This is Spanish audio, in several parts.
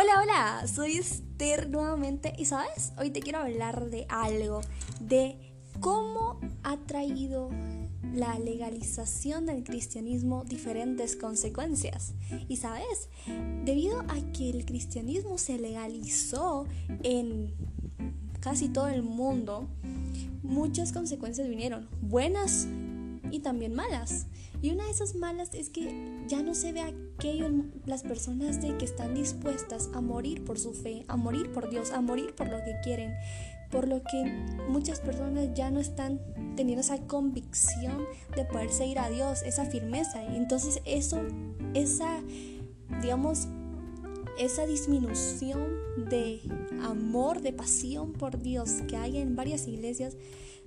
Hola, hola, soy Esther nuevamente y sabes, hoy te quiero hablar de algo, de cómo ha traído la legalización del cristianismo diferentes consecuencias. Y sabes, debido a que el cristianismo se legalizó en casi todo el mundo, muchas consecuencias vinieron, buenas y también malas. Y una de esas malas es que ya no se ve aquello las personas de que están dispuestas a morir por su fe, a morir por Dios, a morir por lo que quieren. Por lo que muchas personas ya no están teniendo esa convicción de poder seguir a Dios, esa firmeza. Entonces eso, esa, digamos, esa disminución de amor, de pasión por Dios que hay en varias iglesias,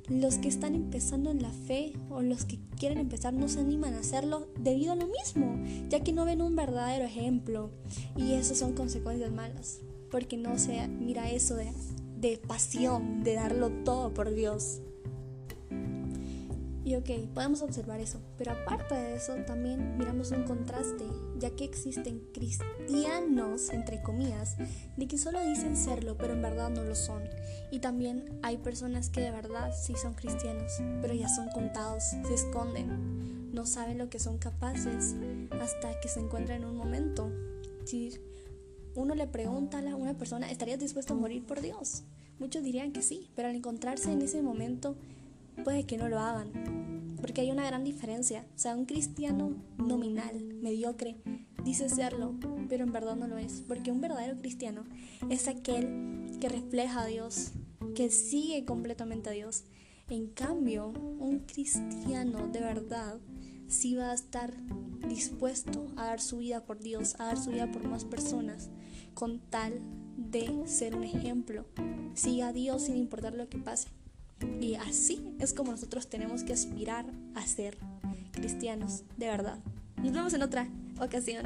los que están empezando en la fe o los que quieren empezar no se animan a hacerlo debido a lo mismo, ya que no ven un verdadero ejemplo y eso son consecuencias malas, porque no se mira eso de, de pasión, de darlo todo por Dios. Y ok, podemos observar eso, pero aparte de eso también miramos un contraste, ya que existen cristianos, entre comillas, de que solo dicen serlo, pero en verdad no lo son. Y también hay personas que de verdad sí son cristianos, pero ya son contados, se esconden, no saben lo que son capaces hasta que se encuentran en un momento. Si uno le pregunta a una persona, ¿estarías dispuesto a morir por Dios? Muchos dirían que sí, pero al encontrarse en ese momento, puede que no lo hagan, porque hay una gran diferencia. O sea, un cristiano nominal, mediocre, dice serlo, pero en verdad no lo es, porque un verdadero cristiano es aquel que refleja a Dios, que sigue completamente a Dios. En cambio, un cristiano de verdad sí va a estar dispuesto a dar su vida por Dios, a dar su vida por más personas, con tal de ser un ejemplo. Siga a Dios sin importar lo que pase. Y así es como nosotros tenemos que aspirar a ser cristianos, de verdad. Nos vemos en otra ocasión.